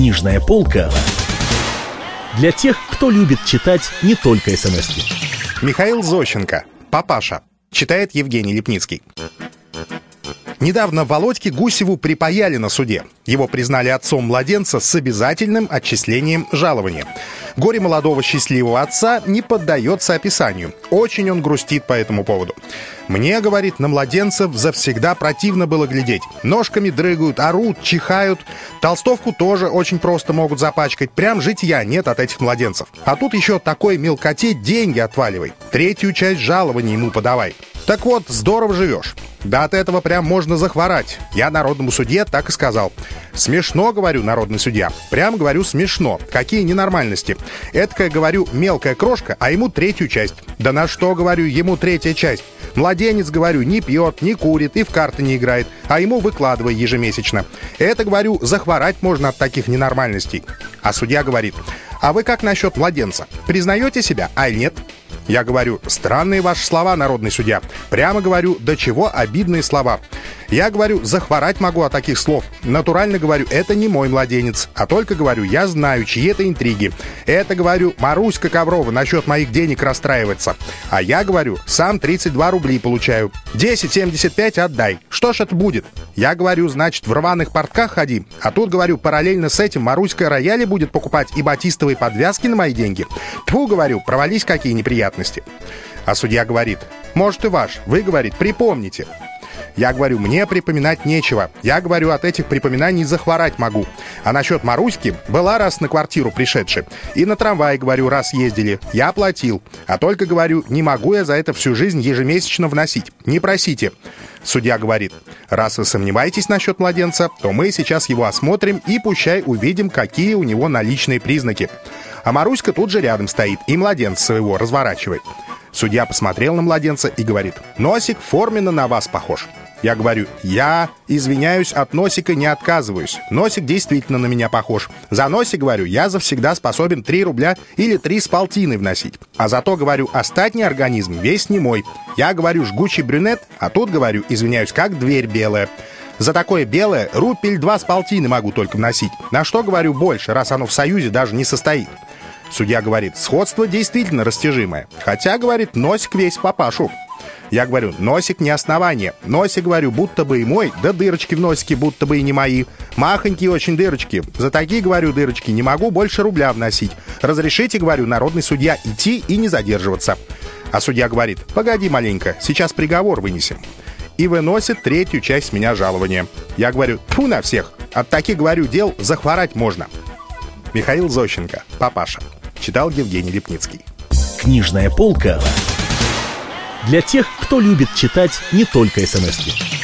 Книжная полка для тех, кто любит читать не только смс -ки. Михаил Зощенко, папаша, читает Евгений Лепницкий. Недавно Володьке Гусеву припаяли на суде. Его признали отцом младенца с обязательным отчислением жалования. Горе молодого счастливого отца не поддается описанию. Очень он грустит по этому поводу. Мне, говорит, на младенцев завсегда противно было глядеть. Ножками дрыгают, орут, чихают. Толстовку тоже очень просто могут запачкать. Прям житья нет от этих младенцев. А тут еще такой мелкоте деньги отваливай. Третью часть жалования ему подавай. Так вот, здорово живешь. Да от этого прям можно захворать. Я народному судье так и сказал. Смешно, говорю, народный судья. Прям говорю, смешно. Какие ненормальности. Эдакая, говорю, мелкая крошка, а ему третью часть. Да на что, говорю, ему третья часть? Младенец, говорю, не пьет, не курит и в карты не играет, а ему выкладывай ежемесячно. Это, говорю, захворать можно от таких ненормальностей. А судья говорит, а вы как насчет младенца? Признаете себя, а нет? Я говорю, странные ваши слова, народный судья. Прямо говорю, до чего обидные слова. Я говорю, захворать могу от таких слов. Натурально говорю, это не мой младенец. А только говорю, я знаю, чьи это интриги. Это, говорю, Маруська Коврова насчет моих денег расстраивается. А я говорю, сам 32 рублей получаю. 10,75 отдай. Что ж это будет? Я говорю, значит, в рваных портках ходи. А тут, говорю, параллельно с этим Маруська рояли будет покупать и батистовые подвязки на мои деньги. Тьфу, говорю, провались какие неприятности. А судья говорит, может и ваш. Вы, говорит, припомните. Я говорю, мне припоминать нечего. Я говорю, от этих припоминаний захворать могу. А насчет Маруськи, была раз на квартиру пришедшая. И на трамвае, говорю, раз ездили. Я платил. А только, говорю, не могу я за это всю жизнь ежемесячно вносить. Не просите. Судья говорит, раз вы сомневаетесь насчет младенца, то мы сейчас его осмотрим и пущай увидим, какие у него наличные признаки. А Маруська тут же рядом стоит и младенца своего разворачивает. Судья посмотрел на младенца и говорит, «Носик форменно на вас похож». Я говорю, я, извиняюсь, от носика не отказываюсь. Носик действительно на меня похож. За носик, говорю, я завсегда способен 3 рубля или 3 с полтиной вносить. А зато, говорю, остатний организм весь не мой. Я говорю, жгучий брюнет, а тут, говорю, извиняюсь, как дверь белая. За такое белое рупель два с полтины могу только вносить. На что, говорю, больше, раз оно в союзе даже не состоит. Судья говорит, сходство действительно растяжимое. Хотя, говорит, носик весь папашу. Я говорю, носик не основание. Носик, говорю, будто бы и мой, да дырочки в носике будто бы и не мои. Махонькие очень дырочки. За такие, говорю, дырочки не могу больше рубля вносить. Разрешите, говорю, народный судья идти и не задерживаться. А судья говорит, погоди маленько, сейчас приговор вынесем. И выносит третью часть меня жалования. Я говорю, тьфу на всех. От таких, говорю, дел захворать можно. Михаил Зощенко, папаша. Читал Евгений Лепницкий. Книжная полка для тех, кто любит читать не только смс -ки.